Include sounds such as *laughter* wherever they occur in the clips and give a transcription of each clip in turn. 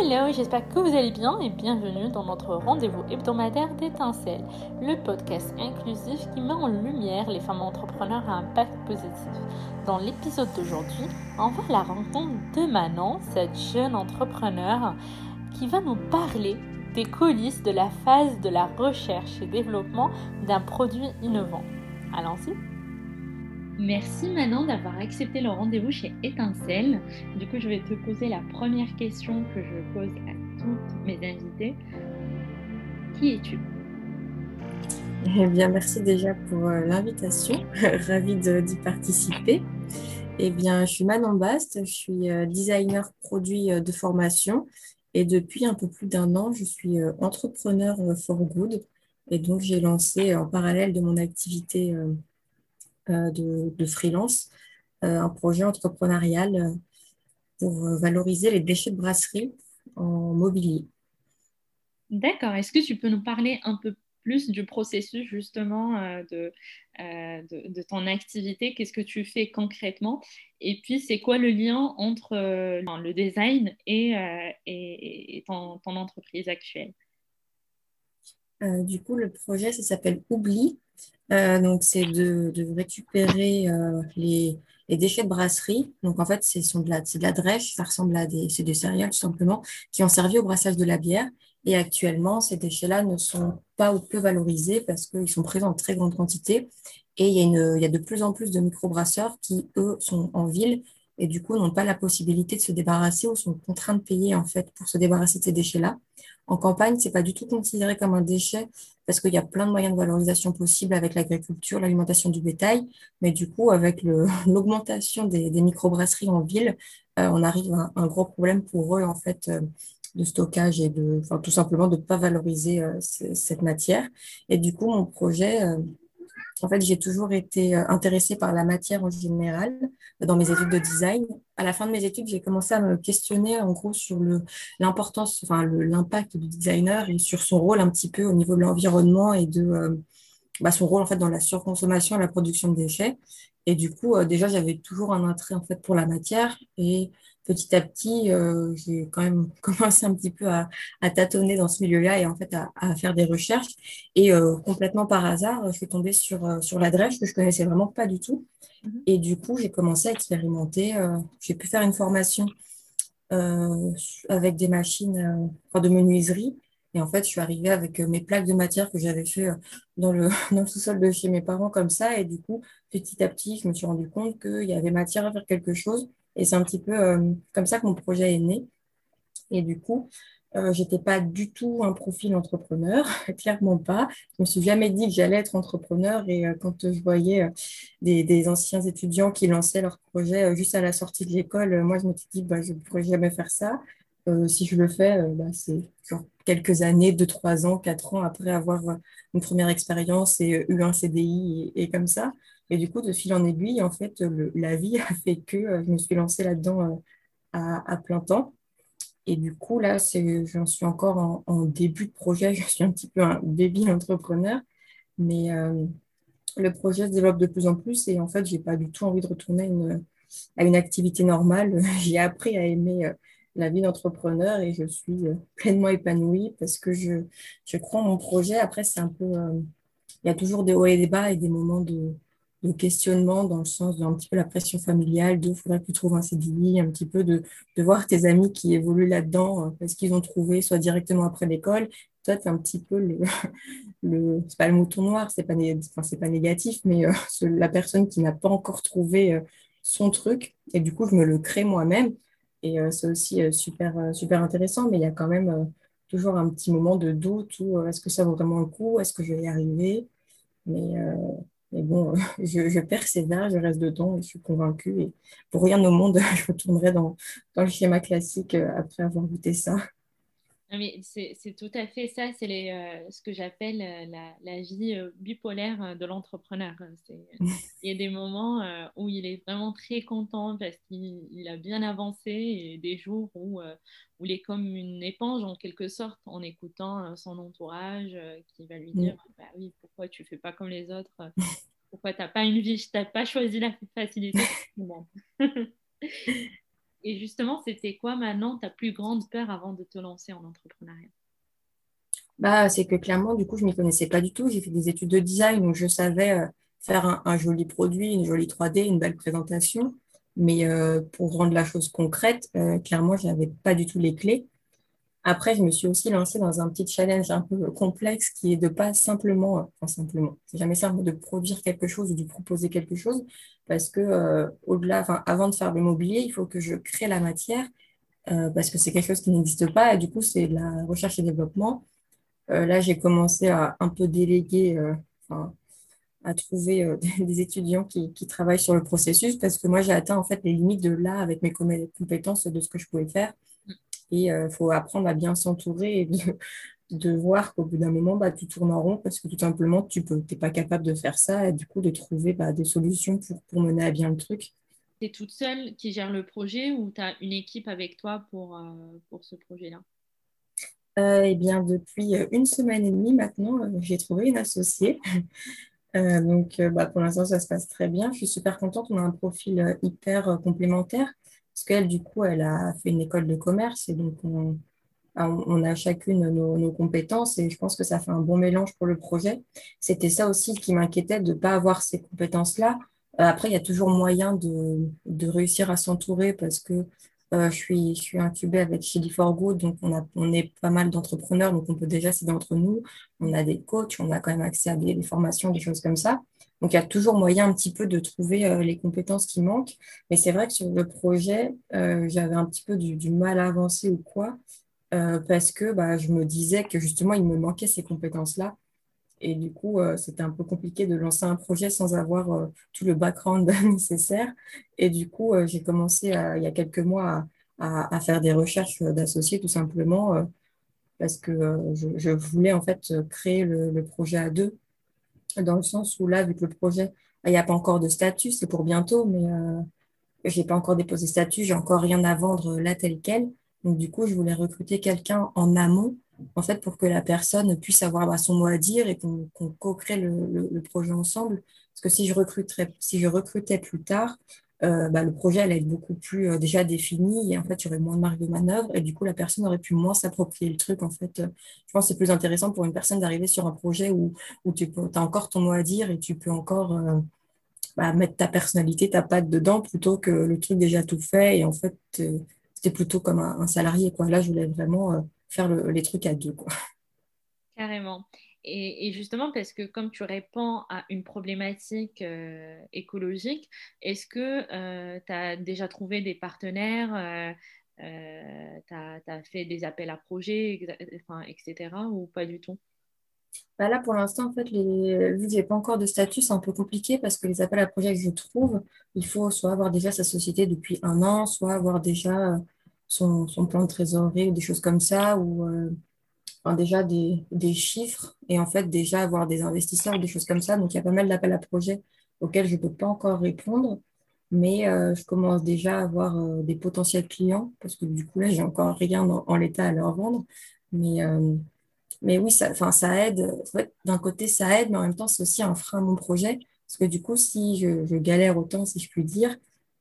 hello, j'espère que vous allez bien et bienvenue dans notre rendez-vous hebdomadaire d'étincelles, le podcast inclusif qui met en lumière les femmes entrepreneurs à impact positif. Dans l'épisode d'aujourd'hui, on va à la rencontre de Manon, cette jeune entrepreneur qui va nous parler des coulisses de la phase de la recherche et développement d'un produit innovant. Allons-y Merci Manon d'avoir accepté le rendez-vous chez Étincelle. Du coup, je vais te poser la première question que je pose à toutes mes invités. Qui es-tu? Eh bien, merci déjà pour euh, l'invitation. *laughs* Ravie d'y participer. Eh bien, je suis Manon Bast, je suis euh, designer produit euh, de formation et depuis un peu plus d'un an, je suis entrepreneur for good. Et donc, j'ai lancé en parallèle de mon activité euh, de, freelance, euh, un projet entrepreneurial euh, pour valoriser les déchets de brasserie en mobilier. D'accord. Est-ce que tu peux nous parler un peu plus du processus justement de, de, ton activité? Qu'est-ce que tu fais concrètement? Et puis, c'est quoi le lien entre le design et, et, ton, ton, entreprise actuelle? Du coup, le projet, ça s'appelle Oubli. Euh, donc, c'est de, récupérer euh, les, déchets de brasserie. Donc, en fait, c'est de, la, de la drèche, ça ressemble à des, des céréales tout simplement, qui ont servi au brassage de la bière. Et actuellement, ces déchets-là ne sont pas ou peu valorisés parce qu'ils sont présents en très grande quantité. Et il y, a une, il y a de plus en plus de microbrasseurs qui, eux, sont en ville et du coup n'ont pas la possibilité de se débarrasser ou sont contraints de payer en fait pour se débarrasser de ces déchets-là. En campagne, c'est pas du tout considéré comme un déchet parce qu'il y a plein de moyens de valorisation possibles avec l'agriculture, l'alimentation du bétail, mais du coup avec *laughs* l'augmentation des, microbrasseries en ville, euh, on arrive à un, gros problème pour eux en fait. Euh, de stockage et de, tout simplement de ne pas valoriser euh, cette matière. Et du coup, mon projet, en fait, j'ai toujours été euh, intéressée par la matière en général dans mes études de design. À la fin de mes études, j'ai commencé à me questionner en gros sur l'importance, enfin l'impact du designer et sur son rôle un petit peu au niveau de l'environnement et de euh, bah, son rôle en fait dans la surconsommation et la production de déchets. Et du coup, euh, déjà, j'avais toujours un attrait en fait pour la matière et petit à petit, euh, j'ai quand même *laughs* commencé un petit peu à, tâtonner dans ce milieu-là et en fait à, faire des recherches. Et euh, complètement par hasard, je suis tombée sur, euh, sur la drèche que je connaissais vraiment pas du tout. Mhm. Et du coup, j'ai commencé à expérimenter. j'ai pu faire une formation avec des machines de menuiserie. Et en fait, je suis arrivée avec mes plaques de matière que j'avais fait dans le, *laughs* dans le sous-sol de chez mes parents comme ça. Et du coup, petit à petit, je me suis rendu compte qu'il y avait matière à faire quelque chose et c'est un petit peu euh, comme ça que mon projet est né. Et du coup, euh, je n'étais pas du tout un profil entrepreneur, *laughs* clairement pas. Je me suis jamais dit que j'allais être entrepreneur. Et euh, quand je voyais des, anciens étudiants qui lançaient leur projet juste à la sortie de l'école, moi, je me suis dit, bah, je ne pourrais jamais faire ça. si je le fais, bah, c'est quelques années, deux, trois ans, quatre ans après avoir une première expérience et eu un CDI et comme ça. Et du coup, de fil en aiguille, en fait, la vie a fait que euh, je me suis lancée là-dedans euh, à, plein temps. Et du coup, là, j'en suis encore en, début de projet. *laughs* Je suis un petit peu un baby entrepreneur. Mais euh, le projet se développe de plus en plus. Et en fait, je n'ai pas du tout envie de retourner une, à une activité normale. *laughs* J'ai appris à aimer la vie d'entrepreneur et je suis pleinement épanouie parce que je, je crois en mon projet. Après, c'est un peu... il y a toujours des hauts et des bas et des moments de de questionnement dans le sens d'un petit peu la pression familiale, de faudrait que tu trouves un CDI, un petit peu de, de voir tes amis qui évoluent là-dedans euh, parce qu'ils ont trouvé soit directement après l'école. Toi, tu un petit peu le, *laughs* le c'est pas le mouton noir, c'est pas, enfin, c'est pas négatif, mais euh, la personne qui n'a pas encore trouvé euh, son truc. Et du coup, je me le crée moi-même. Et c'est aussi super, super intéressant, mais il y a quand même toujours un petit moment de doute ou est-ce que ça vaut vraiment le coup, est-ce que je vais y arriver? Mais, mais bon, *laughs* je, je, persévère, je reste dedans et je suis convaincue. Et pour rien au monde, *laughs* je retournerai dans, dans le schéma classique euh, après avoir goûté ça. Mais c'est tout à fait ça, c'est euh, ce que j'appelle euh, la, la, vie bipolaire de l'entrepreneur. *laughs* Il y a des moments où il est vraiment très content parce qu'il a bien avancé et des jours où, où il est comme une éponge en quelque sorte en écoutant son entourage qui va lui dire bah oui, pourquoi tu fais pas comme les autres? Pourquoi tu n'as pas une vie? Tu n'as pas choisi la facilité *laughs* Et justement, c'était quoi maintenant ta plus grande peur avant de te lancer en entrepreneuriat? Bah, c'est que clairement, du coup, je ne m'y connaissais pas du tout. J'ai fait des études de design, donc je savais euh, faire un, joli produit, une jolie 3D, une belle présentation. Mais euh, pour rendre la chose concrète, euh, clairement, je n'avais pas du tout les clés. Après, je me suis aussi lancée dans un petit challenge un peu complexe qui est de pas simplement, enfin simplement, c'est jamais simple de produire quelque chose ou de proposer quelque chose parce que au-delà, enfin, avant de faire le mobilier, il faut que je crée la matière parce que c'est quelque chose qui n'existe pas et du coup, c'est la recherche et développement euh, là, j'ai commencé à un peu déléguer, euh, à trouver euh, *laughs* des étudiants qui, travaillent sur le processus parce que moi, j'ai atteint en fait les limites de là avec mes compétences de ce que je pouvais faire. Et il faut apprendre à bien s'entourer et *laughs* de, voir qu'au bout d'un moment, bah, tu tournes en rond parce que tout simplement, tu n'es pas capable de faire ça et du coup, de trouver bah, des solutions pour, pour mener à bien le truc. Tu es toute seule qui gère le projet ou tu as une équipe avec toi pour, pour ce projet-là? Euh, eh bien, depuis euh, une semaine et demie maintenant, euh, j'ai trouvé une associée. *laughs* donc, bah, pour l'instant, ça se passe très bien. Je suis super contente. On a un profil hyper complémentaire parce qu'elle, du coup, elle a fait une école de commerce et donc on, bah, a chacune nos, compétences et je pense que ça fait un bon mélange pour le projet. C'était ça aussi qui m'inquiétait de ne pas avoir ces compétences-là. Après, il y a toujours moyen de, réussir à s'entourer parce que euh, je, suis, incubée avec Chili for donc on est pas mal d'entrepreneurs, donc on peut déjà s'aider entre nous. On a des coachs, on a quand même accès à des, formations, des choses comme ça. Donc il y a toujours moyen un petit peu de trouver euh, les compétences qui manquent. Mais c'est vrai que sur le projet, euh, j'avais un petit peu du, mal à avancer ou quoi, parce que bah, je me disais que justement, il me manquait ces compétences-là. Et du coup, euh, c'était un peu compliqué de lancer un projet sans avoir euh, tout le background *laughs* nécessaire. Et du coup, euh, j'ai commencé il y a quelques mois à, faire des recherches d'associés tout simplement parce que je, voulais en fait créer le, projet à deux, dans le sens où là, vu que le projet, il n'y a pas encore de statut, c'est pour bientôt, mais je n'ai pas encore déposé statut, j'ai encore rien à vendre là tel quel. Donc du coup, je voulais recruter quelqu'un en amont en fait, pour que la personne puisse avoir bah, son mot à dire et qu'on co-crée le, projet ensemble. Parce que si je, recruterais, si je recrutais plus tard, euh, bah, le projet allait être beaucoup plus euh, déjà défini et en fait, il y aurait moins de marge de manœuvre et du coup, la personne aurait pu moins s'approprier le truc. En fait, je pense que c'est plus intéressant pour une personne d'arriver sur un projet où, où tu as encore ton mot à dire et tu peux encore euh, bah, mettre ta personnalité, ta patte dedans plutôt que le truc déjà tout fait et en fait, c'était plutôt comme un, salarié. Quoi. Là, je voulais vraiment faire les trucs à deux. Quoi. Carrément. Et, justement, parce que comme tu réponds à une problématique euh, écologique, est-ce que euh, tu as déjà trouvé des partenaires euh, Tu as, fait des appels à projets, etc. ou pas du tout? Bah là, pour l'instant, en fait, les... vu que je n'ai pas encore de statut, c'est un peu compliqué parce que les appels à projets que je trouve, il faut soit avoir déjà sa société depuis un an, soit avoir déjà son, plan de trésorerie ou des choses comme ça, ou déjà des, chiffres et en fait déjà avoir des investisseurs des choses comme ça. Donc il y a pas mal d'appels à projets auxquels je ne peux pas encore répondre, mais euh, je commence déjà à avoir euh, des potentiels clients parce que du coup là, j'ai encore rien en, l'état à leur vendre. Mais, mais oui, ça, ça aide. D'un côté, ça aide, mais en même temps, c'est aussi un frein à mon projet. Parce que du coup, si je, je galère autant, si je puis dire,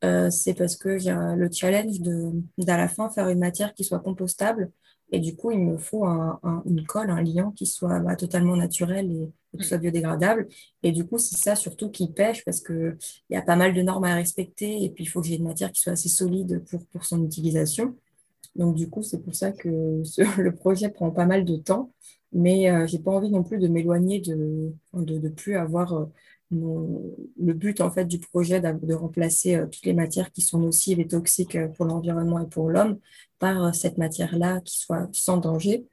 euh, c'est parce que j'ai le challenge d'à la fin faire une matière qui soit compostable. Et du coup, il me faut un, une colle, un liant qui soit bah, totalement naturel et, qui soit biodégradable. Et du coup, c'est ça surtout qui pêche parce qu'il y a pas mal de normes à respecter. Et puis, il faut que j'ai une matière qui soit assez solide pour, pour son utilisation. Donc, du coup, c'est pour ça que *laughs* le projet prend pas mal de temps. Mais euh, j'ai pas envie non plus de m'éloigner, de ne de, de, plus avoir euh, le but en fait du projet de remplacer euh, toutes les matières qui sont nocives et toxiques euh, pour l'environnement et pour l'homme par euh, cette matière-là qui soit sans danger.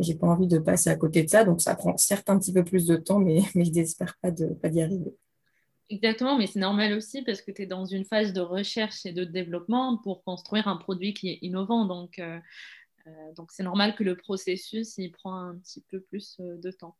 J'ai pas envie de passer à côté de ça, donc ça prend certes un petit peu plus de temps, mais, *laughs* mais je n'espère pas de pas d'y arriver. Exactement, mais c'est normal aussi parce que tu es dans une phase de recherche et de développement pour construire un produit qui est innovant. Donc, donc c'est normal que le processus il prend un petit peu plus de temps.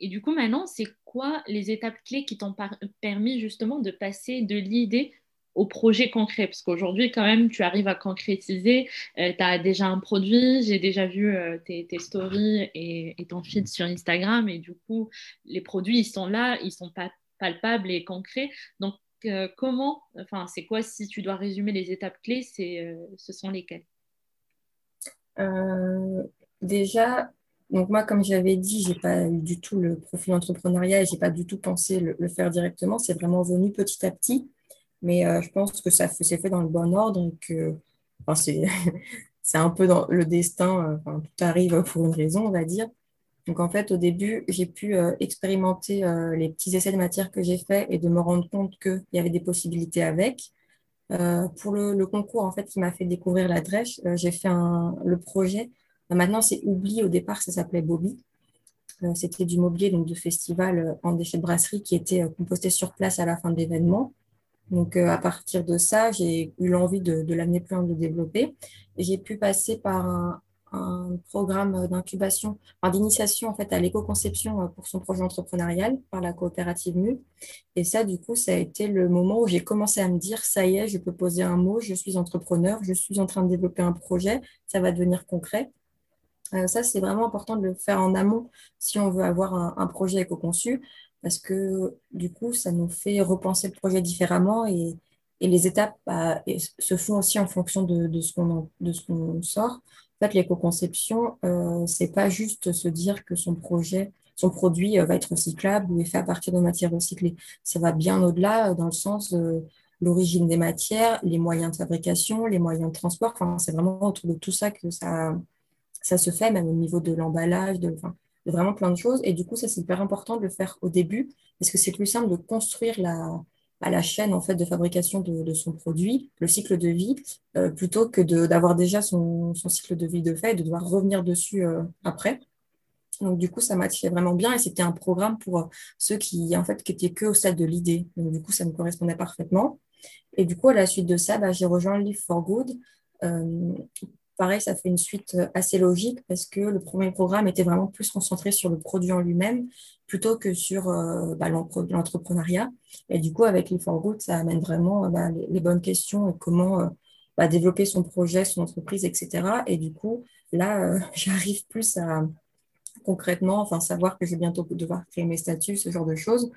Et du coup, maintenant, c'est quoi les étapes clés qui t'ont permis justement de passer de l'idée au projet concret? Parce qu'aujourd'hui, quand même, tu arrives à concrétiser. Euh, tu as déjà un produit. J'ai déjà vu euh, tes, stories et, ton feed sur Instagram. Et du coup, les produits, ils sont là, ils sont pas palpables et concrets. Donc, comment, enfin, c'est quoi si tu dois résumer les étapes clés, c'est, ce sont lesquelles? Déjà, donc moi, comme j'avais dit, j'ai pas eu du tout le profil entrepreneuriat et j'ai pas du tout pensé le, faire directement. C'est vraiment venu petit à petit. Mais euh, je pense que ça s'est fait dans le bon ordre et que enfin, c'est, *laughs* c'est un peu dans le destin. Euh, enfin, tout arrive pour une raison, on va dire. Donc en fait, au début, j'ai pu euh, expérimenter les petits essais de matière que j'ai faits et de me rendre compte qu'il y avait des possibilités avec. pour le, concours, en fait, qui m'a fait découvrir la drèche, j'ai fait le projet Maintenant, c'est oublié. Au départ, ça s'appelait Bobby. Euh, c'était du mobilier donc, de festival euh, en déchets de brasserie qui était euh, composté sur place à la fin de l'événement. Donc, à partir de ça, j'ai eu l'envie de, l'amener plus loin, de développer. j'ai pu passer par un, programme d'incubation, d'initiation en fait à l'éco-conception pour son projet entrepreneurial par la coopérative MU. Et ça, du coup, ça a été le moment où j'ai commencé à me dire, ça y est, je peux poser un mot, je suis entrepreneur, je suis en train de développer un projet, ça va devenir concret. Euh, ça, c'est vraiment important de le faire en amont si on veut avoir un, projet éco-conçu, parce que du coup, ça nous fait repenser le projet différemment et, les étapes bah, se font aussi en fonction de, ce qu'on sort. En fait, l'éco-conception, euh, c'est pas juste se dire que son projet, son produit euh, va être recyclable ou est fait à partir de matières recyclées. Ça va bien au-delà dans le sens de l'origine des matières, les moyens de fabrication, les moyens de transport. Enfin, c'est vraiment autour de tout ça que ça, ça se fait même au niveau de l'emballage, de, vraiment plein de choses. Et du coup, ça, c'est hyper important de le faire au début, parce que c'est plus simple de construire la, bah, la chaîne en fait, de fabrication de, son produit, le cycle de vie, euh, plutôt que d'avoir déjà son, cycle de vie de fait et de devoir revenir dessus euh, après. Donc, du coup, ça matchait vraiment bien et c'était un programme pour euh, ceux qui, en fait, qui étaient que au stade de l'idée. Donc, du coup, ça me correspondait parfaitement. Et du coup, à la suite de ça, bah, j'ai rejoint Live for Good pareil, ça fait une suite euh, assez logique parce que le premier programme était vraiment plus concentré sur le produit en lui-même plutôt que sur euh, bah, l'entrepreneuriat. Et du coup, avec les for Good, ça amène vraiment euh, bah, les, bonnes questions et comment bah, développer son projet, son entreprise, etc. Et du coup, là, *laughs* j'arrive plus à concrètement, enfin savoir que je vais bientôt devoir créer mes statuts, ce genre de choses.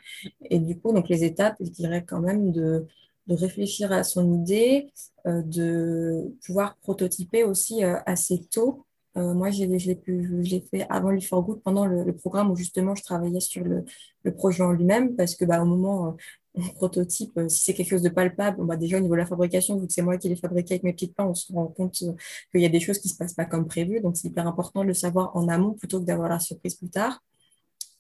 Et du coup, donc les étapes, je dirais quand même de de réfléchir à son idée, euh, de pouvoir prototyper aussi euh, assez tôt. Euh, moi, je l'ai fait avant le for Good, pendant le, programme où justement je travaillais sur le, projet en lui-même, parce que bah, au moment on prototype, si c'est quelque chose de palpable, bah, déjà au niveau de la fabrication, vu que c'est moi qui l'ai fabriqué avec mes petites mains, on se rend compte qu'il y a des choses qui ne se passent pas comme prévu. Donc, c'est hyper important de le savoir en amont plutôt que d'avoir la surprise plus tard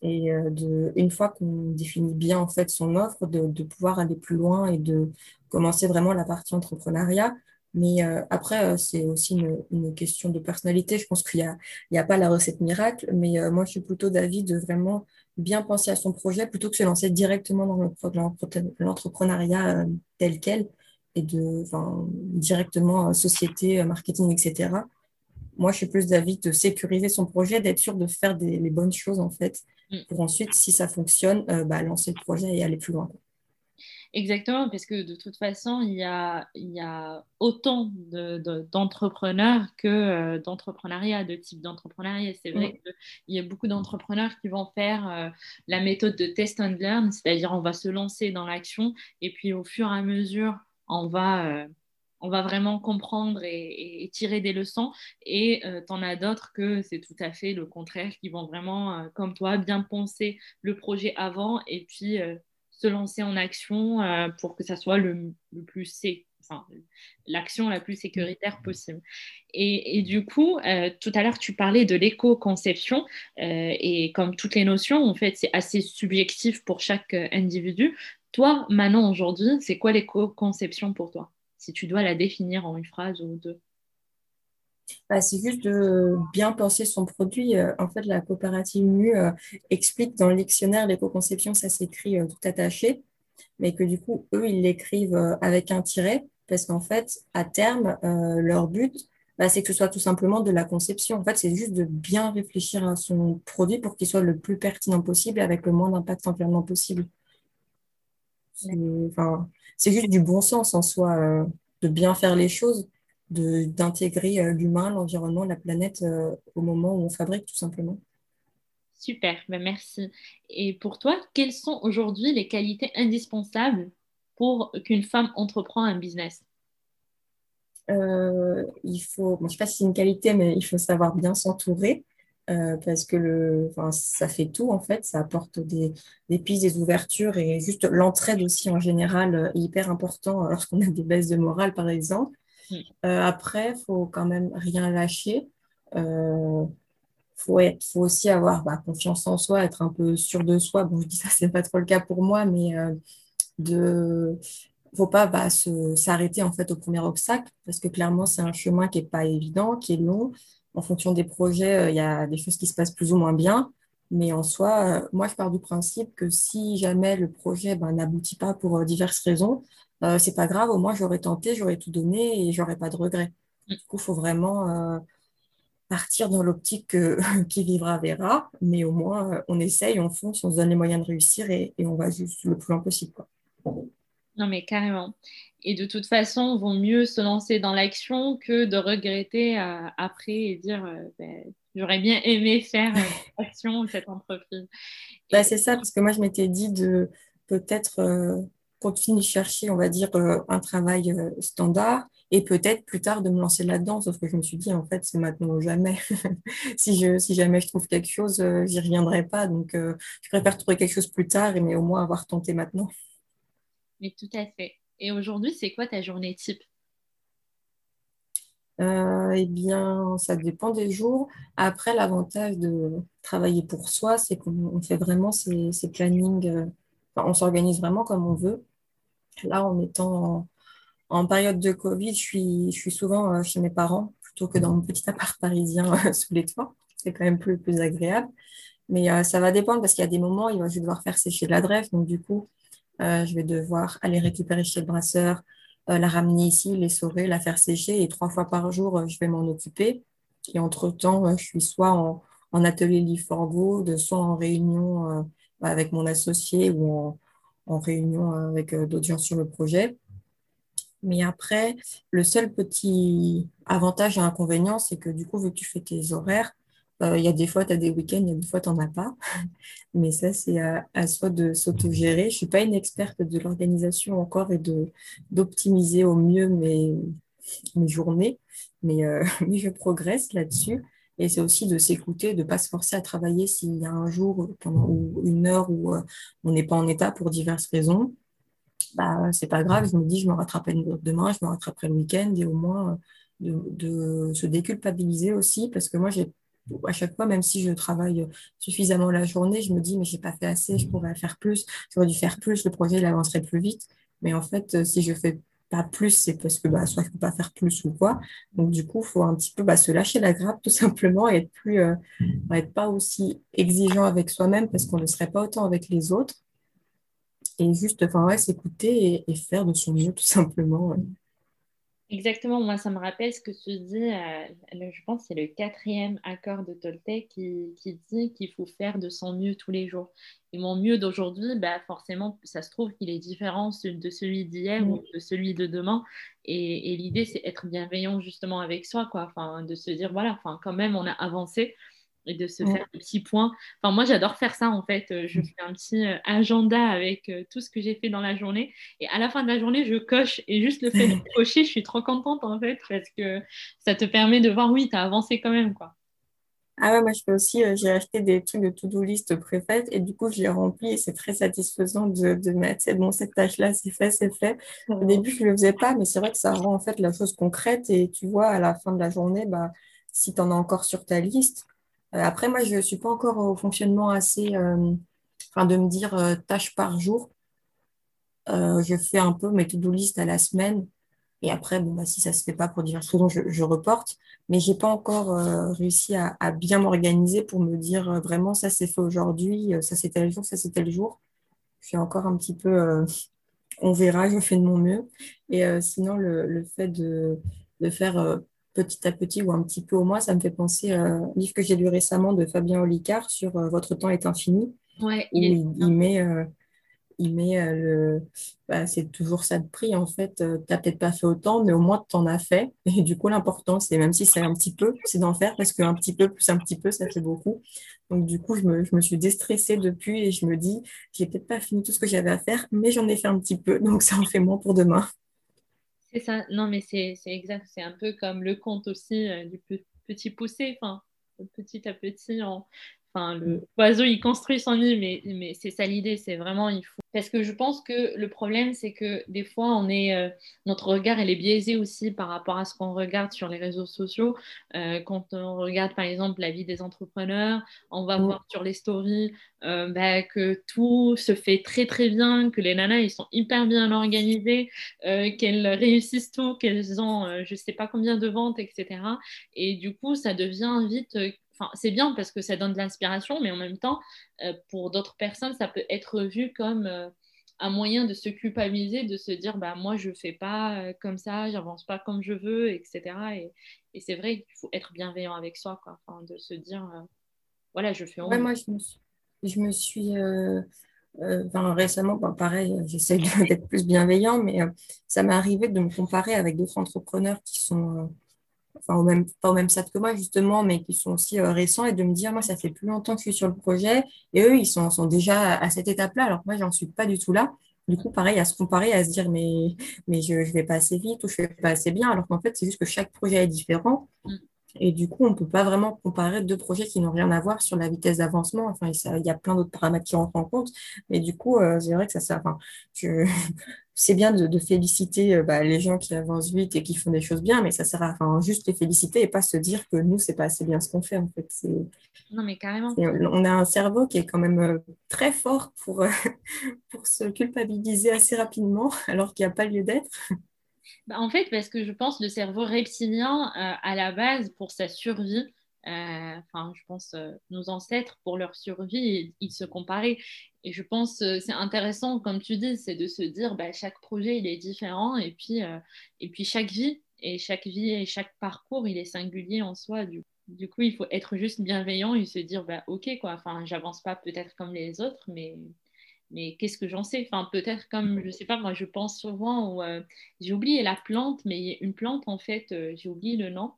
et euh, une fois qu'on définit bien en fait son offre, de, pouvoir aller plus loin et de commencer vraiment la partie entrepreneuriat. Mais euh, après, euh, c'est aussi une, question de personnalité. Je pense qu'il n'y a, a pas la recette miracle, mais moi, je suis plutôt d'avis de vraiment bien penser à son projet plutôt que de se lancer directement dans l'entrepreneuriat tel quel et de directement société, marketing, etc. Moi, je suis plus d'avis de sécuriser son projet, d'être sûr de faire les bonnes choses en fait. Pour ensuite, si ça fonctionne, euh, bah, lancer le projet et aller plus loin. Exactement, parce que de toute façon, il y a, il y a autant d'entrepreneurs que euh, d'entrepreneuriat, de type d'entrepreneuriat. C'est vrai mm. qu'il y a beaucoup d'entrepreneurs qui vont faire euh, la méthode de test and learn, c'est-à-dire on va se lancer dans l'action et puis au fur et à mesure, on va on va vraiment comprendre et, tirer des leçons. Et euh, tu en as d'autres que c'est tout à fait le contraire, qui vont vraiment, euh, comme toi, bien penser le projet avant et puis euh, se lancer en action pour que ça soit le, plus l'action la plus sécuritaire possible. Et, du coup, tout à l'heure, tu parlais de l'éco-conception, et comme toutes les notions, en fait, c'est assez subjectif pour chaque individu. Toi, Manon, aujourd'hui, c'est quoi l'éco-conception pour toi? Si tu dois la définir en une phrase ou deux bah, c'est juste de bien penser son produit. Euh, en fait, la coopérative MU euh, explique dans le dictionnaire l'éco-conception, ça s'écrit euh, tout attaché, mais que du coup, eux, ils l'écrivent avec un tiret, parce qu'en fait, à terme, leur but, bah, c'est que ce soit tout simplement de la conception. En fait, c'est juste de bien réfléchir à son produit pour qu'il soit le plus pertinent possible et avec le moins d'impact environnemental possible. C'est juste du bon sens en soi, euh, de bien faire les choses, d'intégrer euh, l'humain, l'environnement, la planète euh, au moment où on fabrique tout simplement. Super, ben merci. Et pour toi, quelles sont aujourd'hui les qualités indispensables pour qu'une femme entreprend un business? Il faut, je ne sais pas si c'est une qualité, mais il faut savoir bien s'entourer. Euh, parce que le, ça fait tout en fait, ça apporte des, des pistes, des ouvertures et juste l'entraide aussi en général est hyper important lorsqu'on a des baisses de morale par exemple. après, il faut quand même rien lâcher. Euh, faut, être, faut aussi avoir bah, confiance en soi, être un peu sûr de soi. Bon, je dis ça, *laughs* c'est pas trop le cas pour moi, mais euh, de faut pas bah, s'arrêter en fait au premier obstacle parce que clairement c'est un chemin qui est pas évident, qui est long. En fonction des projets, euh, il y a des choses qui se passent plus ou moins bien, mais en soi, euh, moi je pars du principe que si jamais le projet bah, n'aboutit pas pour euh, diverses raisons, c'est pas grave. Au moins j'aurais tenté, j'aurais tout donné et j'aurais pas de regrets. Du coup, il faut vraiment partir dans l'optique *laughs* qui vivra verra, mais au moins on essaye, on fonce, on se donne les moyens de réussir et, on va juste le plus loin possible. Non, mais carrément. Et de toute façon, vaut mieux se lancer dans l'action que de regretter euh, après et dire euh, ben, j'aurais bien aimé faire euh, *laughs* action cette entreprise. Bah, c'est ça, parce que moi, je m'étais dit de peut-être continuer de chercher, on va dire, un travail standard et peut-être plus tard de me lancer là-dedans. Sauf que je me suis dit, en fait, c'est maintenant ou jamais. *laughs* si, je, si jamais je trouve quelque chose, j'y reviendrai pas. Donc, je préfère trouver quelque chose plus tard, mais au moins avoir tenté maintenant. Tout à fait. Et aujourd'hui, c'est quoi ta journée type? Euh, eh bien, ça dépend des jours. Après, l'avantage de travailler pour soi, c'est qu'on fait vraiment ses, plannings. Euh, on s'organise vraiment comme on veut. Là, en étant en, période de Covid, je suis, je suis souvent euh, chez mes parents plutôt que dans mon petit appart parisien *laughs* sous les toits. C'est quand même plus, plus agréable. Mais ça va dépendre parce qu'il y a des moments, il va je devoir faire sécher de la drève. Donc, du coup, euh, je vais devoir aller récupérer chez le brasseur, euh, la ramener ici, l'essorer, la faire sécher et trois fois par jour, euh, je vais m'en occuper. Et entre-temps, je suis soit en, atelier Live for Good, soit en réunion avec mon associé ou en, réunion avec d'autres gens sur le projet. Mais après, le seul petit avantage et inconvénient, c'est que du coup, vu que tu fais tes horaires, il y a des fois, tu as des week-ends, il y a des fois, tu n'en as pas. *laughs* Mais ça, c'est à, soi de s'autogérer. Je ne suis pas une experte de l'organisation encore et d'optimiser au mieux mes, mes journées, mais, euh, *laughs* je progresse là-dessus. Et c'est aussi de s'écouter, de ne pas se forcer à travailler s'il y a un jour pendant, ou une heure où euh, on n'est pas en état pour diverses raisons. Bah, c'est pas grave, je me dis, je me rattraperai demain, je me rattraperai le week-end et au moins de, de se déculpabiliser aussi, parce que moi, j'ai à chaque fois, même si je travaille suffisamment la journée, je me dis, mais j'ai pas fait assez, je pourrais faire plus, j'aurais dû faire plus, le projet il avancerait plus vite. Mais en fait, si je fais pas plus, c'est parce que bah, soit je peux pas faire plus ou quoi. Donc du coup, il faut un petit peu bah, se lâcher la grappe tout simplement et être plus, euh, être pas aussi exigeant avec soi-même parce qu'on ne serait pas autant avec les autres. Et juste, enfin ouais, s'écouter et, faire de son mieux tout simplement. Exactement, moi ça me rappelle ce que tu dis, euh, je pense que c'est le quatrième accord de Toltec qui, dit qu'il faut faire de son mieux tous les jours. Et mon mieux d'aujourd'hui, bah, forcément, ça se trouve qu'il est différent de celui d'hier ou de celui de demain. Et, et l'idée, c'est être bienveillant justement avec soi, quoi. Enfin, de se dire, voilà, enfin, quand même, on a avancé et de se faire des petits points. Enfin, moi, j'adore faire ça, en fait. Euh, je fais un petit euh, agenda avec euh, tout ce que j'ai fait dans la journée. Et à la fin de la journée, je coche. Et juste le fait de *laughs* cocher, je suis trop contente, en fait, parce que ça te permet de voir, oui, tu as avancé quand même, quoi. Ah ouais, moi je fais aussi, j'ai acheté des trucs de to-do list préfaites et du coup je les remplis et c'est très satisfaisant de, de mettre, c'est bon, cette tâche-là, c'est fait, c'est fait. Au début je ne le faisais pas, mais c'est vrai que ça rend en fait la chose concrète et tu vois à la fin de la journée, bah, si tu en as encore sur ta liste, après, moi, je ne suis pas encore au fonctionnement assez, euh, enfin, de me dire euh, tâche par jour. je fais un peu mes to-do list à la semaine. Et après, bon, bah, si ça ne se fait pas pour diverses raisons, je, reporte. Mais je n'ai pas encore réussi à, bien m'organiser pour me dire vraiment ça c'est fait aujourd'hui, ça c'est tel jour, ça c'est tel jour. Je suis encore un petit peu, on verra, je fais de mon mieux. Et sinon, le, fait de faire petit à petit ou un petit peu au moins, ça me fait penser à un livre que j'ai lu récemment de Fabien Olicard sur euh, Votre temps est infini. Ouais, il, met, euh, il met euh, le. Bah, c'est toujours ça de prix, en fait. tu n'as peut-être pas fait autant, mais au moins tu en as fait. *laughs* Et du coup, l'important, c'est même si c'est un petit peu, c'est d'en faire parce qu'un petit peu plus un petit peu, ça fait beaucoup. Donc, du coup, je me, je me suis déstressée depuis et je me dis, j'ai peut-être pas fini tout ce que j'avais à faire, mais j'en ai fait un petit peu. Donc, ça en fait moins pour demain. C'est ça. Non, mais c'est exact. C'est un peu comme le conte aussi euh, du petit poussé. Enfin, petit à petit, en, Enfin, le oiseau, il construit son nid, mais, mais c'est ça l'idée, c'est vraiment, il faut. Parce que je pense que le problème, c'est que des fois, on est, euh, notre regard, il est biaisé aussi par rapport à ce qu'on regarde sur les réseaux sociaux. Euh, quand on regarde, par exemple, la vie des entrepreneurs, on va voir sur les stories euh, bah, que tout se fait très, très bien, que les nanas, ils sont hyper bien organisées, qu'elles réussissent tout, qu'elles ont je sais pas combien de ventes, etc. Et du coup, ça devient vite c'est bien parce que ça donne de l'inspiration, mais en même temps, euh, pour d'autres personnes, ça peut être vu comme euh, un moyen de se culpabiliser, de se dire, bah, moi, je ne fais pas euh, comme ça, j'avance pas comme je veux, etc. Et, c'est vrai qu'il faut être bienveillant avec soi, quoi. de se dire, voilà, je fais ouais, moi, je me suis, je récemment, pareil, j'essaie d'être plus bienveillant, mais ça m'est arrivé de me comparer avec d'autres entrepreneurs qui sont enfin au même, pas au même stade que moi justement, mais qui sont aussi euh, récents, et de me dire, moi, ça fait plus longtemps que je suis sur le projet, et eux, ils sont, sont déjà à cette étape-là, alors que moi, j'en suis pas du tout là. Du coup, pareil, à se comparer, à se dire, mais, mais je ne vais pas assez vite ou je ne fais pas assez bien, alors qu'en fait, c'est juste que chaque projet est différent. Mm. Et du coup, on ne peut pas vraiment comparer deux projets qui n'ont rien à voir sur la vitesse d'avancement. Enfin, il y a plein d'autres paramètres qui rentrent en compte. Mais du coup, euh, c'est vrai que ça, ça enfin, c'est bien de, féliciter euh, bah, les gens qui avancent vite et qui font des choses bien, mais ça sert à enfin, juste les féliciter et pas se dire que nous, c'est pas assez bien ce qu'on fait. En fait, non, mais carrément. On a un cerveau qui est quand même euh, très fort pour, *laughs* pour se culpabiliser assez rapidement, *laughs* alors qu'il n'y a pas lieu d'être. Bah, en fait, parce que je pense le cerveau reptilien, euh, à la base, pour sa survie, euh, enfin, je pense euh, nos ancêtres, pour leur survie, ils, se comparaient. Et je pense c'est intéressant, comme tu dis, c'est de se dire, bah, chaque projet, il est différent, et puis, et puis chaque vie, et chaque vie et chaque parcours, il est singulier en soi. Du, du coup, il faut être juste bienveillant et se dire, bah, ok, quoi, enfin, j'avance pas peut-être comme les autres, mais mais qu'est-ce que j'en sais? Enfin, peut-être comme, je sais pas, moi, je pense souvent, euh, j'ai oublié la plante, mais une plante, en fait, euh, j'ai oublié le nom.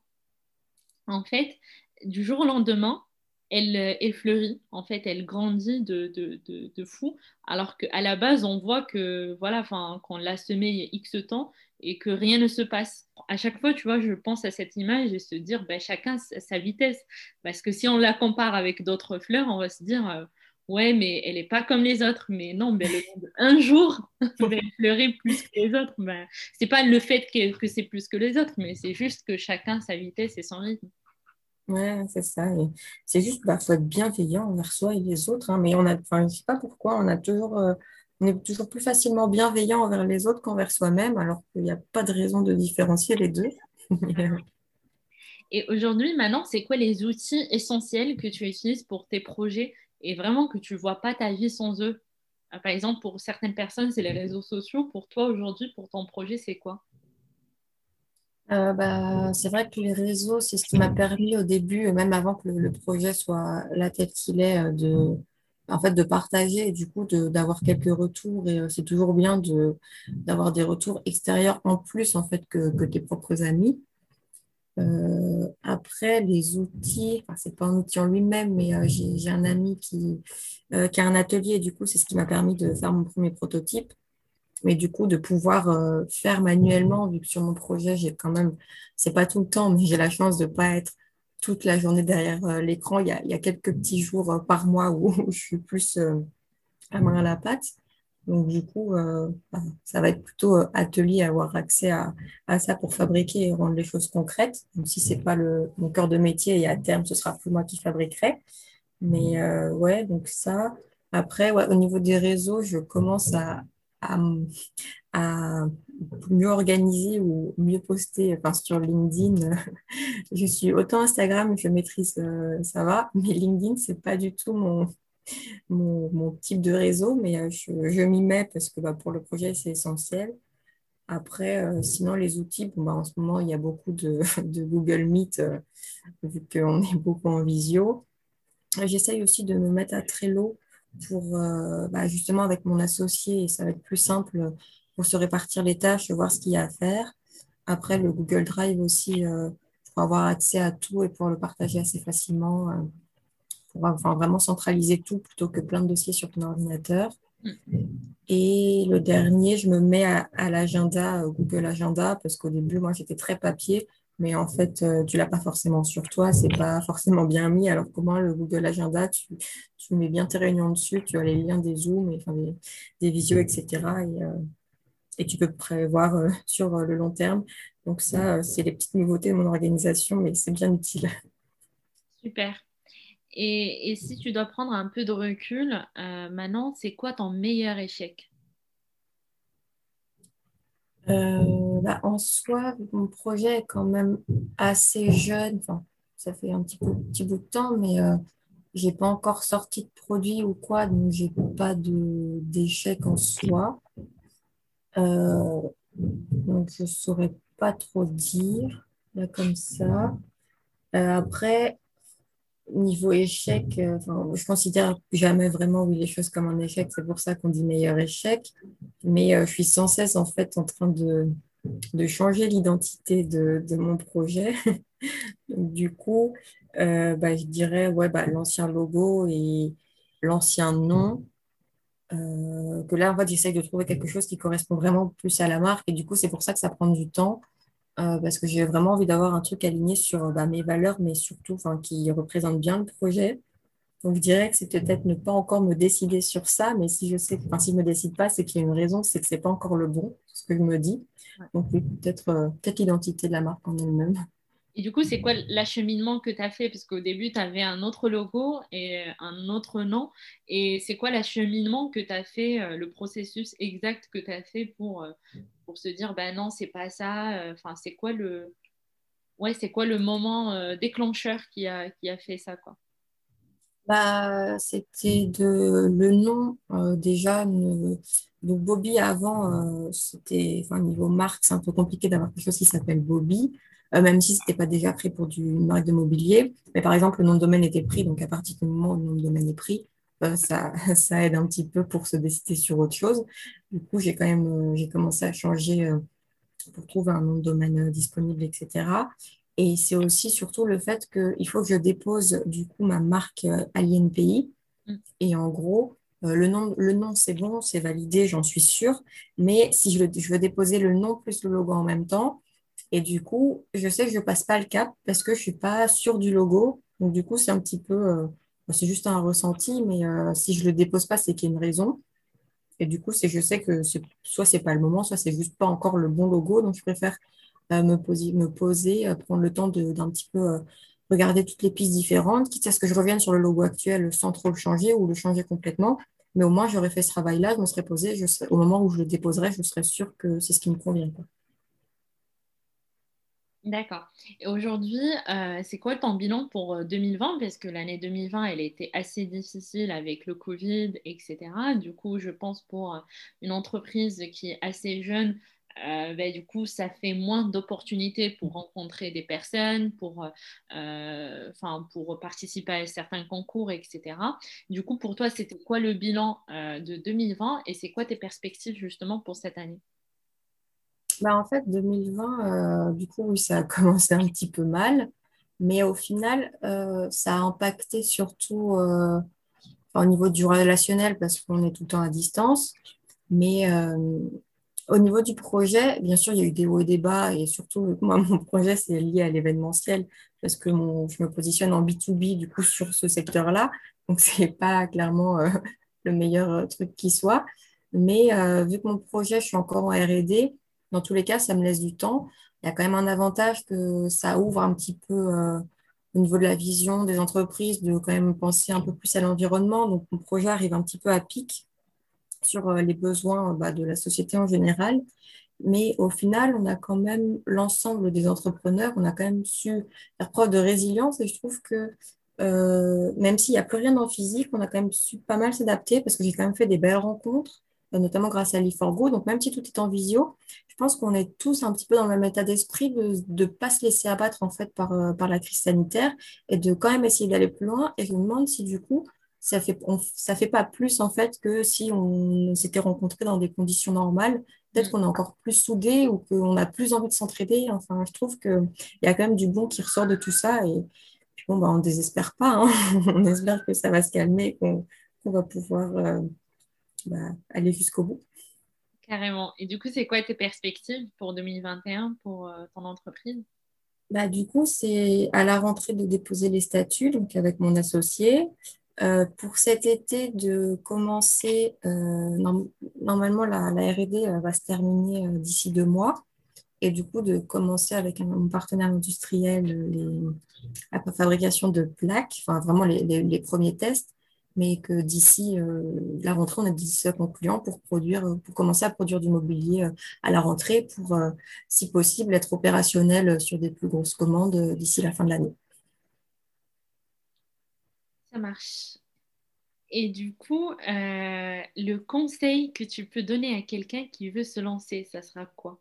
En fait, du jour au lendemain, elle, euh, elle fleurit, en fait, elle grandit de, de, de, fou, alors qu'à la base, on voit que, voilà, enfin, qu'on l'a semée il y a X temps et que rien ne se passe. À chaque fois, tu vois, je pense à cette image et se dire, ben, chacun sa vitesse. Parce que si on la compare avec d'autres fleurs, on va se dire, ouais, mais elle n'est pas comme les autres. Mais non, mais un jour, *laughs* elle va pleurer plus que les autres. Ben, c'est pas le fait que, que c'est plus que les autres, mais c'est juste que chacun sa vitesse et son rythme. Ouais, c'est ça. C'est juste, bah, faut être bienveillant envers soi et les autres. Hein. mais on a, enfin, je sais pas pourquoi, on a toujours, euh, on est toujours plus facilement bienveillant envers les autres qu'envers soi-même, alors qu'il n'y a pas de raison de différencier les deux. *laughs* et aujourd'hui, maintenant, c'est quoi les outils essentiels que tu utilises pour tes projets et vraiment que tu ne vois pas ta vie sans eux? Euh, par exemple, pour certaines personnes, c'est les réseaux sociaux. Pour toi, aujourd'hui, pour ton projet, c'est quoi? Euh, bah, c'est vrai que les réseaux, c'est ce qui m'a permis au début, même avant que le, projet soit la tête qu'il est, euh, de, en fait, de partager et du coup d'avoir quelques retours. Et c'est toujours bien d'avoir des retours extérieurs en plus en fait que, que tes propres amis. Euh, après, les outils, enfin, c'est pas un outil en lui-même, mais euh, j'ai un ami qui, euh, qui a un atelier et du coup, c'est ce qui m'a permis de faire mon premier prototype. Mais du coup, de pouvoir faire manuellement, vu que sur mon projet, j'ai quand même, c'est pas tout le temps, mais j'ai la chance de pas être toute la journée derrière l'écran. Il y a, y a quelques petits jours par mois *laughs* où, je suis plus à main à la pâte. Donc, du coup, euh, bah, ça va être plutôt euh, atelier à avoir accès à, ça pour fabriquer et rendre les choses concrètes. Même si ce n'est pas le, mon cœur de métier et à terme, ce sera plus moi qui fabriquerai. Mais euh, ouais, donc ça. Après, au niveau des réseaux, je commence à, à, mieux organiser ou mieux poster enfin, sur LinkedIn. *laughs* je suis autant Instagram, je maîtrise, ça va, mais LinkedIn, c'est pas du tout mon, mon, type de réseau, mais euh, je, m'y mets parce que bah, pour le projet, c'est essentiel. Après, euh, sinon, les outils, bah, en ce moment, il y a beaucoup *laughs* de, Google Meet, euh, vu qu'on est beaucoup en visio. J'essaye aussi de me mettre à Trello pour bah, justement avec mon associé, ça va être plus simple pour se répartir les tâches, voir ce qu'il y a à faire. Après, le Google Drive aussi, pour avoir accès à tout et pour le partager assez facilement, pour enfin, vraiment centraliser tout plutôt que plein de dossiers sur ton ordinateur. Mm. Et le dernier, je me mets à, l'agenda, Google Agenda, parce qu'au début, moi, j'étais très papier, mais en fait, euh, tu l'as pas forcément sur toi, c'est pas forcément bien mis. Alors comment le Google Agenda, tu, tu, mets bien tes réunions dessus, tu as les liens des Zooms, et, enfin, des, des visios, etc. Et, euh, et, tu peux prévoir euh, *laughs* sur le long terme. Donc ça, c'est les petites nouveautés de mon organisation, mais c'est bien utile. *laughs* Super. Et, si tu dois prendre un peu de recul, euh, maintenant, c'est quoi ton meilleur échec? Euh, bah, En soi, mon projet est quand même assez jeune. Enfin, ça fait un petit, petit bout de temps, mais euh, je n'ai pas encore sorti de produit ou quoi, donc je n'ai pas d'échec en soi. donc, je ne saurais pas trop dire, là, comme ça. après, niveau échec, euh, je considère jamais vraiment oui, les choses comme un échec. C'est pour ça qu'on dit meilleur échec. Mais euh, je suis sans cesse en fait en train de, de changer l'identité de, de, mon projet. *laughs* du coup, euh, bah, je dirais ouais, bah, l'ancien logo et l'ancien nom. que là, en fait, j'essaye de trouver quelque chose qui correspond vraiment plus à la marque. Et du coup, c'est pour ça que ça prend du temps. Euh, parce que j'ai vraiment envie d'avoir un truc aligné sur bah, mes valeurs, mais surtout qui représente bien le projet. Donc, je dirais que c'est peut-être ne pas encore me décider sur ça, mais si je sais, enfin, si je me décide pas, c'est qu'il y a une raison, c'est que c'est pas encore le bon, ce que je me dis. Donc, peut-être euh, peut-être l'identité de la marque en elle-même. Et du coup, c'est quoi l'acheminement que tu as fait? Parce qu'au début, tu avais un autre logo et un autre nom. Et c'est quoi l'acheminement que tu as fait, euh, le processus exact que tu as fait pour, euh, pour se dire, ben non, c'est pas ça. Euh, enfin, c'est quoi le... Ouais, c'est quoi le moment déclencheur qui a, qui a fait ça quoi? Bah, c'était de le nom déjà Bobby avant c'était enfin niveau marque c'est un peu compliqué d'avoir quelque chose qui s'appelle Bobby euh, même si ce n'était pas déjà pris pour du, une marque de mobilier. Mais par exemple, le nom de domaine était pris, donc à partir du moment où le nom de domaine est pris, euh, ça, *laughs* ça, aide un petit peu pour se décider sur autre chose. Du coup, j'ai quand même euh, j'ai commencé à changer pour trouver un nom de domaine disponible, etc. Et c'est aussi surtout le fait qu'il faut que je dépose du coup ma marque à l'INPI. Mm. Et en gros, le nom, le nom c'est bon, c'est validé, j'en suis sûre. Mais si je, je, veux déposer le nom plus le logo en même temps, et du coup, je sais que je passe pas le cap parce que je suis pas sûre du logo. Donc, du coup, c'est un petit peu, euh, c'est juste un ressenti, mais euh, si je le dépose pas, c'est qu'il y a une raison. Et du coup, je sais que soit c'est pas le moment, soit c'est juste pas encore le bon logo. Donc, je préfère euh, me poser, me poser prendre le temps d'un petit peu regarder toutes les pistes différentes, quitte à ce que je revienne sur le logo actuel sans trop le changer ou le changer complètement. Mais au moins, j'aurais fait ce travail-là, je me serais posé, je au moment où je le déposerai, je serais sûre que c'est ce qui me convient. Quoi. D'accord. Et aujourd'hui, euh, c'est quoi ton bilan pour 2020 euh, Parce que l'année 2020, elle été assez difficile avec le Covid, etc. Du coup, je pense pour euh, une entreprise qui est assez jeune, ben, du coup, ça fait moins d'opportunités pour rencontrer des personnes, pour, pour participer à certains concours, etc. Du coup, pour toi, c'était quoi le bilan de 2020 et c'est quoi tes perspectives justement pour cette année? Bah, en fait, 2020, euh, du coup, oui, ça a *laughs* commencé un petit peu mal, mais au final, euh, ça a impacté surtout euh, au niveau du relationnel parce qu'on est tout le temps à distance. Mais au niveau du projet, bien sûr, il y a eu des hauts et des bas, et surtout, *laughs* moi, mon projet, c'est lié à l'événementiel parce que mon, je me positionne en B2B, du coup, sur ce secteur-là. Donc, *laughs* ce n'est pas clairement le meilleur truc qui soit. Mais vu que mon projet, je suis encore en RD, dans tous les cas, ça me laisse du temps. Il y a quand même un avantage que ça ouvre un petit peu euh, au niveau de la vision des entreprises, de quand même penser un peu plus à l'environnement. Donc, mon projet arrive un petit peu à pic sur euh, les besoins bah, de la société en général. Mais au final, on a quand même l'ensemble des entrepreneurs, on a quand même su faire preuve de résilience et je trouve que euh, même s'il n'y a plus rien dans physique, on a quand même su pas mal s'adapter parce que j'ai quand même fait des belles rencontres notamment grâce à l'e4go. Donc, même si tout est en visio, je pense qu'on est tous un petit peu dans le même état d'esprit de ne pas se laisser abattre en fait par, euh, par la crise sanitaire et de quand même essayer d'aller plus loin. Et je me demande si du coup, ça fait, fait pas plus en fait que si on s'était rencontrés dans des conditions normales. Peut-être qu'on est encore plus soudés ou qu'on a plus envie de s'entraider. Enfin, je trouve qu'il y a quand même du bon qui ressort de tout ça. Et bon, bah, on ne désespère pas. Hein. *laughs* on espère que ça va se calmer, qu'on va pouvoir euh, bah, aller jusqu'au bout. Carrément. Et du coup, c'est quoi tes perspectives pour 2021 pour euh, ton entreprise? Bah, Du coup, c'est à la rentrée de déposer les statuts, donc avec mon associé. Euh, pour cet été, de commencer, euh, normalement, la, la RD va se terminer d'ici deux mois. Et du coup, de commencer avec un, partenaire industriel la fabrication de plaques, enfin vraiment les, les premiers tests mais que d'ici euh, la rentrée, on a dit concluant pour produire, euh, pour commencer à produire du mobilier euh, à la rentrée, pour, si possible, être opérationnel sur des plus grosses commandes d'ici la fin de l'année. Ça marche. Et du coup, le conseil que tu peux donner à quelqu'un qui veut se lancer, ça sera quoi?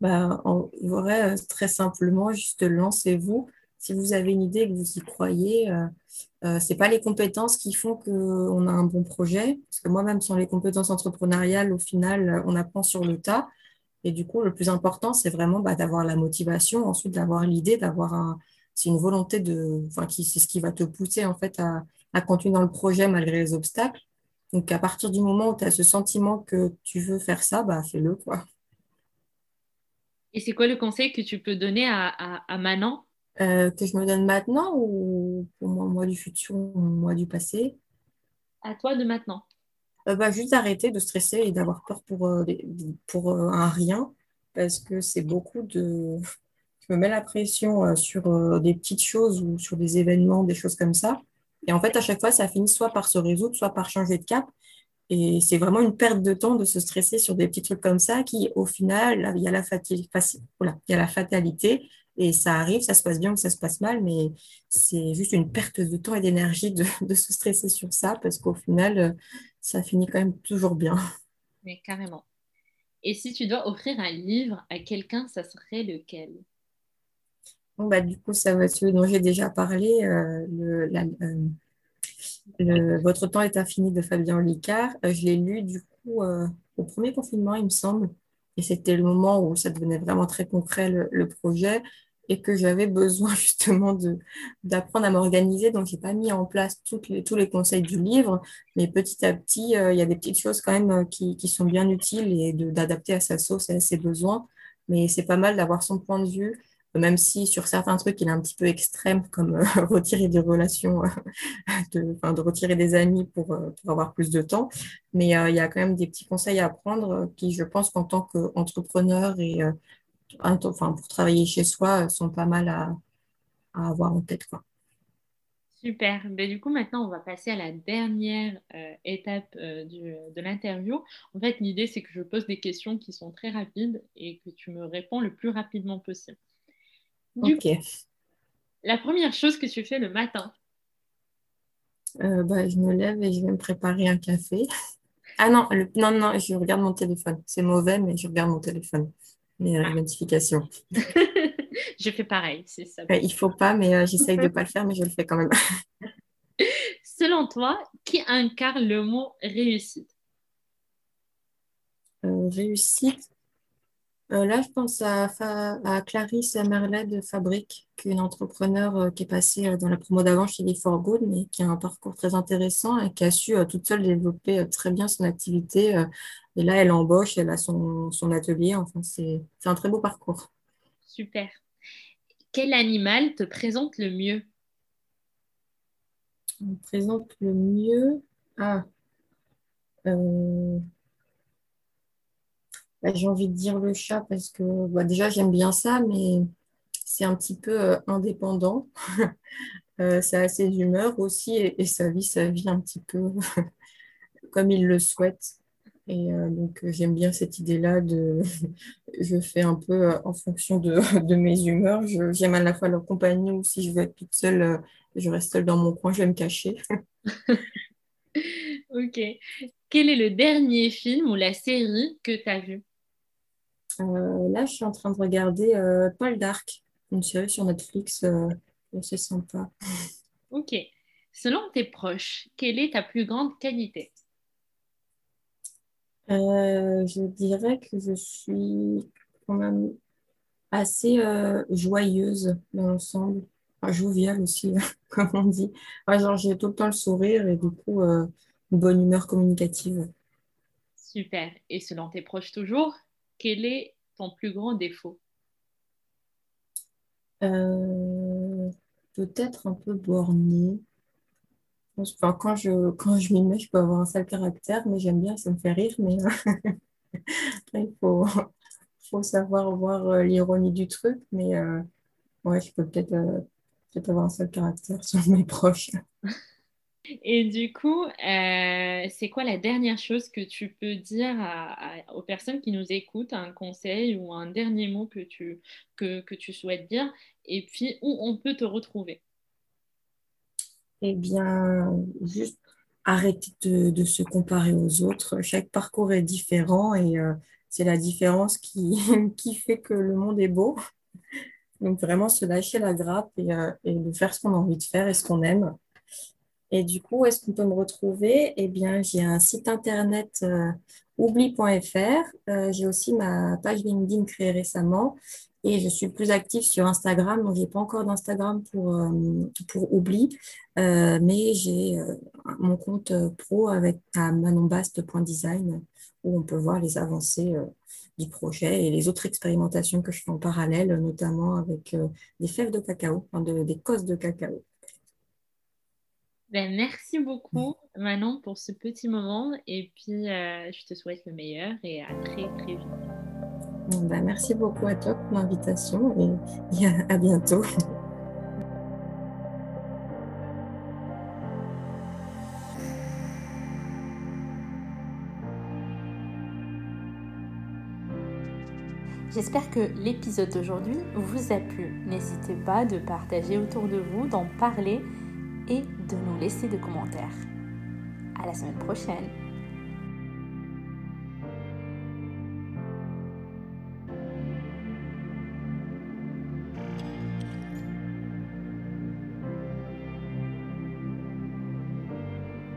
Bah, en vrai, très simplement, juste lancez-vous. Si vous avez une idée et que vous y croyez, euh, ce n'est pas les compétences qui font qu'on a un bon projet. Parce que moi-même, sans les compétences entrepreneuriales, au final, on apprend sur le tas. Et du coup, le plus important, c'est vraiment bah, d'avoir la motivation, ensuite d'avoir l'idée, d'avoir c'est une volonté de, enfin, qui, c'est ce qui va te pousser en fait à, continuer dans le projet malgré les obstacles. Donc, à partir du moment où tu as ce sentiment que tu veux faire ça, bah, fais-le. Et c'est quoi le conseil que tu peux donner à, à, à Manon euh, que je me donne maintenant ou pour moi, du futur ou moi du passé? À toi de maintenant. Euh, bah, juste d'arrêter de stresser et d'avoir peur pour, euh, pour un rien parce que c'est beaucoup de... Je me mets la pression sur des petites choses ou sur des événements, des choses comme ça. Et en fait, à chaque fois, ça finit soit par se résoudre, soit par changer de cap. Et c'est vraiment une perte de temps de se stresser sur des petits trucs comme ça qui, au final, il y a la, voilà, il y a la fatalité et ça arrive, ça se passe bien ou ça se passe mal, mais c'est juste une perte de temps et d'énergie de, *laughs* de, se stresser sur ça parce qu'au final, euh, ça finit quand même toujours bien. *laughs* Mais carrément. Et si tu dois offrir un livre à quelqu'un, ça serait lequel? Bon, bah, Du coup, ça va être celui dont j'ai déjà parlé, euh, le, euh, le, Votre temps est infini de Fabien Olicard. je l'ai lu du coup au premier confinement, il me semble. Et c'était le moment où ça devenait vraiment très concret le projet et que j'avais besoin *laughs* justement d'apprendre à m'organiser. Donc, je n'ai pas mis en place toutes les, tous les conseils du livre, mais petit à petit, euh, il y a des petites choses quand même euh, qui, qui sont bien utiles et d'adapter à sa sauce et à ses besoins. Mais c'est pas mal d'avoir son point de vue, même si sur certains trucs, il est un petit peu extrême, comme euh, *laughs* retirer des relations, *laughs* de, enfin, de retirer des amis pour, pour avoir plus de temps. Mais il y a quand même des petits conseils à prendre qui, je pense qu'en tant qu'entrepreneur et enfin, pour travailler chez soi euh, sont pas mal à, à avoir en tête. Quoi. Super. Ben, du coup, maintenant, on va passer à la dernière euh, étape euh, du, de l'interview. En fait, l'idée, c'est que je pose des questions qui sont très rapides et que tu me réponds le plus rapidement possible. ok. la première chose que tu fais le matin? Bah, Je me lève et je vais me préparer un café. Ah non, non, non, je regarde mon téléphone. C'est mauvais, mais je regarde mon téléphone les ah. notifications. *laughs* je fais pareil, c'est ça. il faut pas, mais euh, j'essaye de ne pas le faire, mais je le fais quand même. *laughs* Selon toi, qui incarne le mot réussite? Euh, Réussite euh, Là, je pense à, à Clarisse Merlet de Fabrique, qui est une entrepreneur qui est passée dans la promo d'avant chez les For Good, mais qui a un parcours très intéressant et qui a su toute seule développer très bien son activité et là, elle embauche, elle a son, son atelier. Enfin, c'est un très beau parcours. Super. Quel animal te présente le mieux? Me présente le mieux Ah. Bah, j'ai envie de dire le chat parce que bah, déjà, j'aime bien ça, mais c'est un petit peu euh, indépendant. *laughs* euh, ça a ses humeurs aussi et, et ça vit sa vie un petit peu *laughs* comme il le souhaite. Et euh, donc, euh, j'aime bien cette idée-là de. *laughs* je fais un peu en fonction de, de mes humeurs. J'aime à la fois leur compagnie ou si je veux être toute seule, je reste seule dans mon coin, je vais me cacher. ok. Quel est le dernier film ou la série que tu as vu? Là, je suis en train de regarder Paul Dark, une série sur Netflix. c'est sympa. Ok. Selon tes proches, quelle est ta plus grande qualité? Euh, je dirais que je suis quand même assez euh, joyeuse dans l'ensemble. Enfin, joviale aussi, *laughs* comme on dit. Genre, j'ai tout le temps le sourire et du coup, euh, une bonne humeur communicative. Super. Et selon tes proches toujours, quel est ton plus grand défaut? Euh, peut-être un peu bornée. Enfin, quand je, quand je m'y mets, je peux avoir un sale caractère, mais j'aime bien, ça me fait rire. Mais *laughs* il faut, faut savoir voir euh, l'ironie du truc. Mais euh, ouais, je peux peut-être peut-être avoir un sale caractère sur mes proches. Et du coup, euh, c'est quoi la dernière chose que tu peux dire aux personnes qui nous écoutent, un conseil ou un dernier mot que tu, que, que tu souhaites dire, et puis où on peut te retrouver? Eh bien, juste arrêter de, de se comparer aux autres. Chaque parcours est différent et euh, c'est la différence qui, *laughs* qui fait que le monde est beau. Donc, vraiment se lâcher la grappe et, euh, et de faire ce qu'on a envie de faire et ce qu'on aime. Et du coup, est-ce qu'on peut me retrouver? Eh bien, j'ai un site internet euh, oubli.fr. Euh, j'ai aussi ma page LinkedIn créée récemment et je suis plus active sur Instagram. Donc, j'ai pas encore d'Instagram pour, euh, pour Oubli, mais j'ai mon compte pro avec manonbast.design où on peut voir les avancées du projet et les autres expérimentations que je fais en parallèle, notamment avec des fèves de cacao, enfin, de- des cosses de cacao. Ben, merci beaucoup, Manon, pour ce petit moment, et puis euh, je te souhaite le meilleur et à très très vite. Ben, merci beaucoup à toi pour l'invitation et, et à à bientôt. J'espère que l'épisode d'aujourd'hui vous a plu. N'hésitez pas de partager autour de vous, d'en parler et de nous laisser des commentaires. À la semaine prochaine.